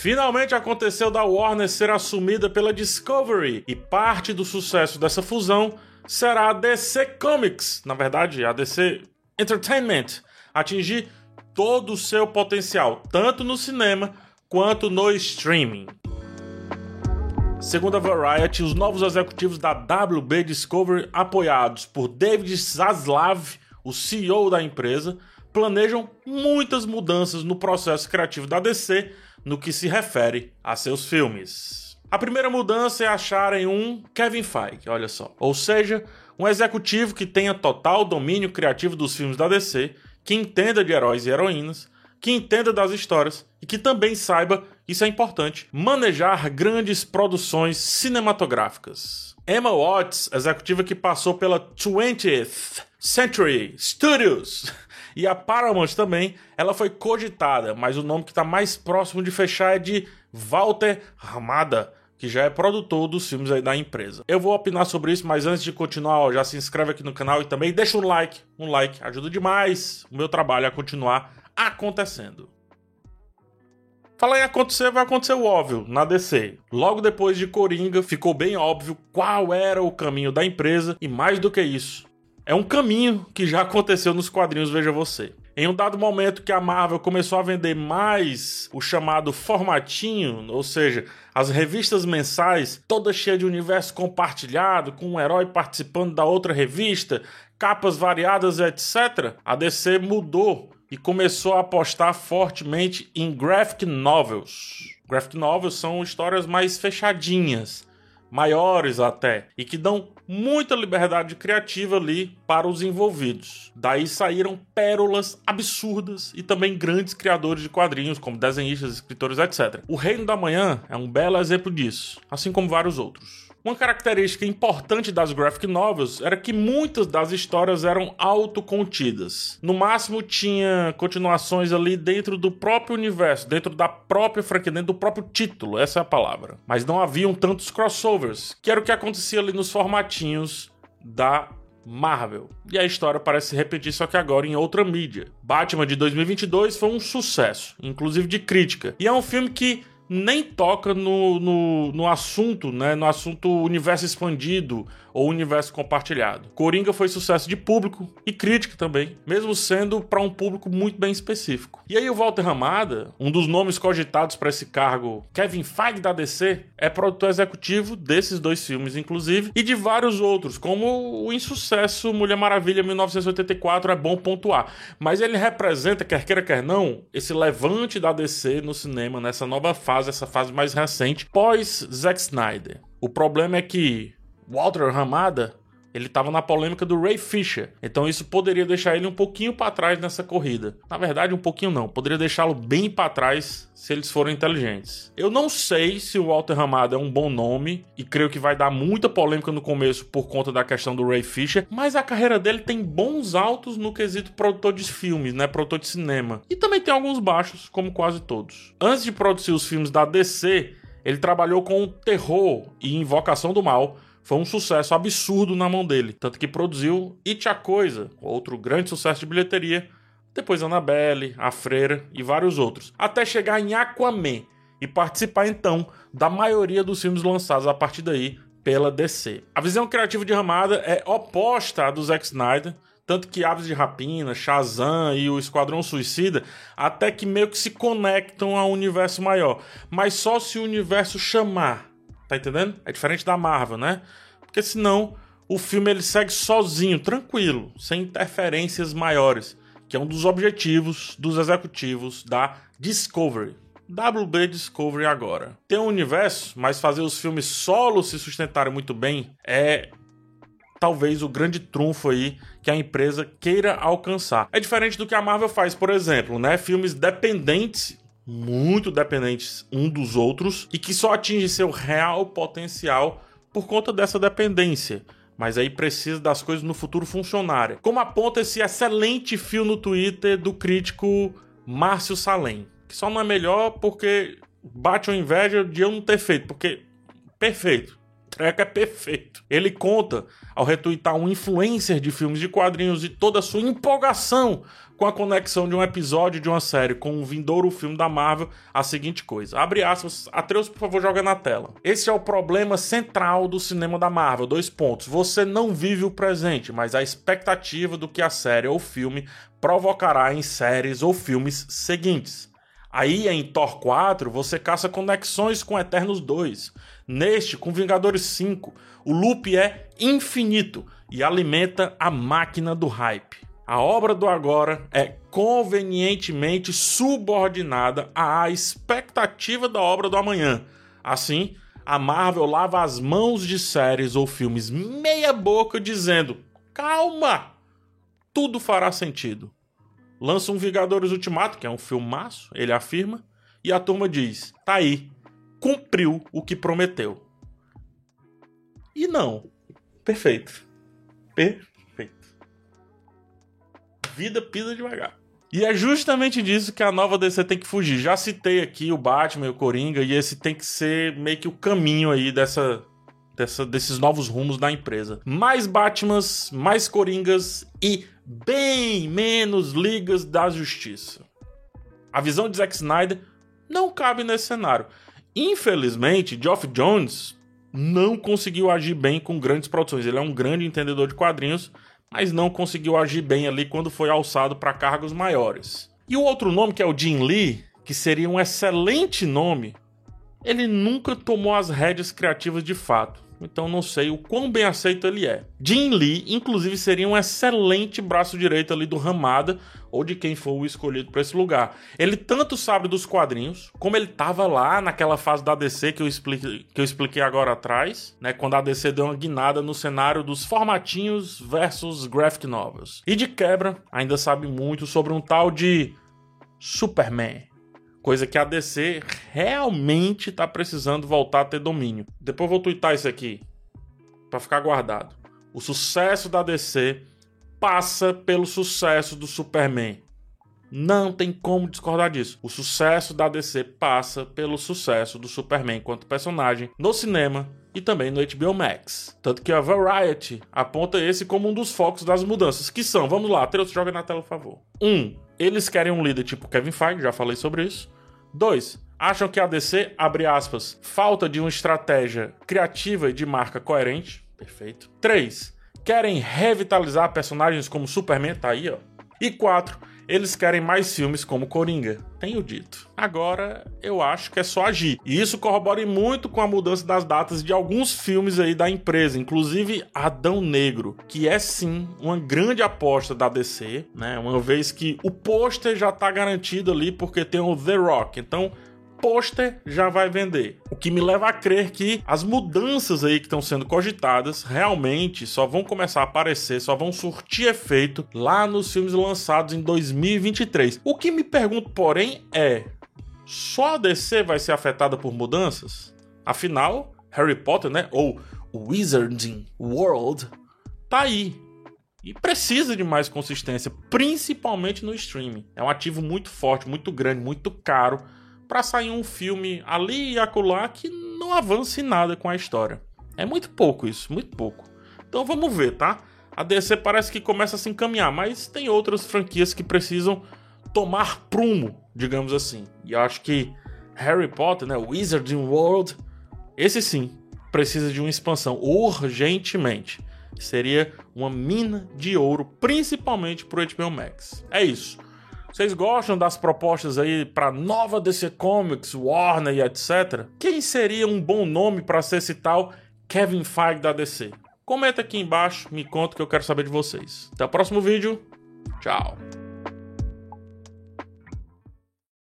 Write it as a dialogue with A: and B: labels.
A: Finalmente aconteceu da Warner ser assumida pela Discovery e parte do sucesso dessa fusão será a DC Comics, na verdade, a DC Entertainment, atingir todo o seu potencial, tanto no cinema quanto no streaming. Segundo a Variety, os novos executivos da WB Discovery, apoiados por David Zaslav, o CEO da empresa, planejam muitas mudanças no processo criativo da DC no que se refere a seus filmes. A primeira mudança é acharem um Kevin Feige, olha só. Ou seja, um executivo que tenha total domínio criativo dos filmes da DC, que entenda de heróis e heroínas, que entenda das histórias e que também saiba, isso é importante, manejar grandes produções cinematográficas. Emma Watts, executiva que passou pela 20th Century Studios e a Paramount também, ela foi cogitada, mas o nome que está mais próximo de fechar é de Walter Ramada, que já é produtor dos filmes aí da empresa. Eu vou opinar sobre isso, mas antes de continuar, ó, já se inscreve aqui no canal e também deixa um like, um like ajuda demais o meu trabalho a continuar acontecendo. Falar em acontecer, vai acontecer o óbvio, na DC. Logo depois de Coringa, ficou bem óbvio qual era o caminho da empresa e mais do que isso, é um caminho que já aconteceu nos quadrinhos Veja Você. Em um dado momento que a Marvel começou a vender mais o chamado formatinho, ou seja, as revistas mensais, toda cheia de universo compartilhado, com um herói participando da outra revista, capas variadas, etc., a DC mudou e começou a apostar fortemente em graphic novels. Graphic novels são histórias mais fechadinhas, maiores até, e que dão muita liberdade criativa ali para os envolvidos. Daí saíram pérolas absurdas e também grandes criadores de quadrinhos, como desenhistas, escritores, etc. O Reino da Manhã é um belo exemplo disso, assim como vários outros. Uma característica importante das graphic novels era que muitas das histórias eram autocontidas. No máximo tinha continuações ali dentro do próprio universo, dentro da própria franquia, dentro do próprio título, essa é a palavra. Mas não haviam tantos crossovers, que era o que acontecia ali nos formatinhos da Marvel. E a história parece se repetir, só que agora em outra mídia. Batman de 2022 foi um sucesso, inclusive de crítica. E é um filme que nem toca no, no, no, assunto, né? No assunto universo expandido ou universo compartilhado. Coringa foi sucesso de público e crítica também, mesmo sendo para um público muito bem específico. E aí o Walter Ramada, um dos nomes cogitados para esse cargo, Kevin Feige da DC, é produtor executivo desses dois filmes, inclusive, e de vários outros, como o insucesso Mulher Maravilha 1984 é bom pontuar. Mas ele representa, quer queira quer não, esse levante da DC no cinema nessa nova fase, essa fase mais recente, pós Zack Snyder. O problema é que Walter Ramada, ele estava na polêmica do Ray Fisher. Então isso poderia deixar ele um pouquinho para trás nessa corrida. Na verdade, um pouquinho não. Poderia deixá-lo bem para trás se eles forem inteligentes. Eu não sei se o Walter Ramada é um bom nome e creio que vai dar muita polêmica no começo por conta da questão do Ray Fisher, mas a carreira dele tem bons altos no quesito produtor de filmes, né, produtor de cinema. E também tem alguns baixos, como quase todos. Antes de produzir os filmes da DC, ele trabalhou com terror e Invocação do Mal foi um sucesso absurdo na mão dele, tanto que produziu It a Coisa, outro grande sucesso de bilheteria, depois Annabelle, A Freira e vários outros, até chegar em Aquaman e participar então da maioria dos filmes lançados a partir daí pela DC. A visão criativa de Ramada é oposta à do Zack Snyder, tanto que Aves de Rapina, Shazam e o Esquadrão Suicida até que meio que se conectam ao universo maior, mas só se o universo chamar Tá entendendo? É diferente da Marvel, né? Porque senão o filme ele segue sozinho, tranquilo, sem interferências maiores, que é um dos objetivos dos executivos da Discovery. WB Discovery agora. Tem um universo, mas fazer os filmes solo se sustentarem muito bem é talvez o grande trunfo aí que a empresa queira alcançar. É diferente do que a Marvel faz, por exemplo, né? Filmes dependentes muito dependentes um dos outros e que só atinge seu real potencial por conta dessa dependência. Mas aí precisa das coisas no futuro funcionarem. Como aponta esse excelente fio no Twitter do crítico Márcio Salem. Que só não é melhor porque bate uma inveja de eu não ter feito. Porque perfeito. Treco é perfeito. Ele conta, ao retweetar um influencer de filmes de quadrinhos e toda a sua empolgação com a conexão de um episódio de uma série com um vindouro filme da Marvel, a seguinte coisa. Abre aspas, Atreus, por favor, joga na tela. Esse é o problema central do cinema da Marvel. Dois pontos. Você não vive o presente, mas a expectativa do que a série ou filme provocará em séries ou filmes seguintes. Aí em Thor 4, você caça conexões com Eternos 2. Neste, com Vingadores 5, o loop é infinito e alimenta a máquina do hype. A obra do agora é convenientemente subordinada à expectativa da obra do amanhã. Assim, a Marvel lava as mãos de séries ou filmes meia boca dizendo: "Calma, tudo fará sentido". Lança um Vingadores Ultimato, que é um filmaço, ele afirma, e a turma diz: "Tá aí, cumpriu o que prometeu". E não. Perfeito. Perfeito vida pisa devagar. E é justamente disso que a nova DC tem que fugir. Já citei aqui o Batman e o Coringa, e esse tem que ser meio que o caminho aí dessa, dessa, desses novos rumos da empresa. Mais Batmans, mais Coringas e bem menos Ligas da Justiça. A visão de Zack Snyder não cabe nesse cenário. Infelizmente, Geoff Jones não conseguiu agir bem com grandes produções. Ele é um grande entendedor de quadrinhos, mas não conseguiu agir bem ali quando foi alçado para cargos maiores. E o outro nome, que é o Jim Lee, que seria um excelente nome, ele nunca tomou as rédeas criativas de fato. Então não sei o quão bem aceito ele é. Jim Lee, inclusive, seria um excelente braço direito ali do Ramada ou de quem for o escolhido para esse lugar. Ele tanto sabe dos quadrinhos, como ele estava lá naquela fase da DC que eu, expliquei, que eu expliquei agora atrás, né, quando a DC deu uma guinada no cenário dos formatinhos versus graphic novels. E de quebra, ainda sabe muito sobre um tal de Superman. Coisa que a DC realmente está precisando voltar a ter domínio. Depois eu vou twittar isso aqui para ficar guardado. O sucesso da DC passa pelo sucesso do Superman. Não tem como discordar disso. O sucesso da DC passa pelo sucesso do Superman enquanto personagem no cinema e também no HBO Max. Tanto que a Variety aponta esse como um dos focos das mudanças, que são, vamos lá, Teus, joga na tela, por favor. 1. Um, eles querem um líder tipo Kevin Feige, já falei sobre isso. 2. Acham que a DC, abre aspas, falta de uma estratégia criativa e de marca coerente. Perfeito. 3 querem revitalizar personagens como Superman, tá aí, ó. E quatro, eles querem mais filmes como Coringa. Tenho dito. Agora, eu acho que é só agir. E isso corrobora muito com a mudança das datas de alguns filmes aí da empresa, inclusive Adão Negro, que é sim uma grande aposta da DC, né? Uma vez que o pôster já tá garantido ali porque tem o The Rock. Então, pôster já vai vender. O que me leva a crer que as mudanças aí que estão sendo cogitadas realmente só vão começar a aparecer, só vão surtir efeito lá nos filmes lançados em 2023. O que me pergunto, porém, é: só a DC vai ser afetada por mudanças? Afinal, Harry Potter, né, ou Wizarding World, tá aí. E precisa de mais consistência, principalmente no streaming. É um ativo muito forte, muito grande, muito caro para sair um filme ali e acolá que não avance nada com a história. É muito pouco isso, muito pouco. Então vamos ver, tá? A DC parece que começa a se encaminhar, mas tem outras franquias que precisam tomar prumo, digamos assim. E eu acho que Harry Potter, né, Wizarding World, esse sim precisa de uma expansão urgentemente. Seria uma mina de ouro, principalmente pro HBO Max. É isso. Vocês gostam das propostas aí para nova DC Comics, Warner e etc? Quem seria um bom nome para ser esse tal Kevin Feige da DC? Comenta aqui embaixo, me conta que eu quero saber de vocês. Até o próximo vídeo. Tchau.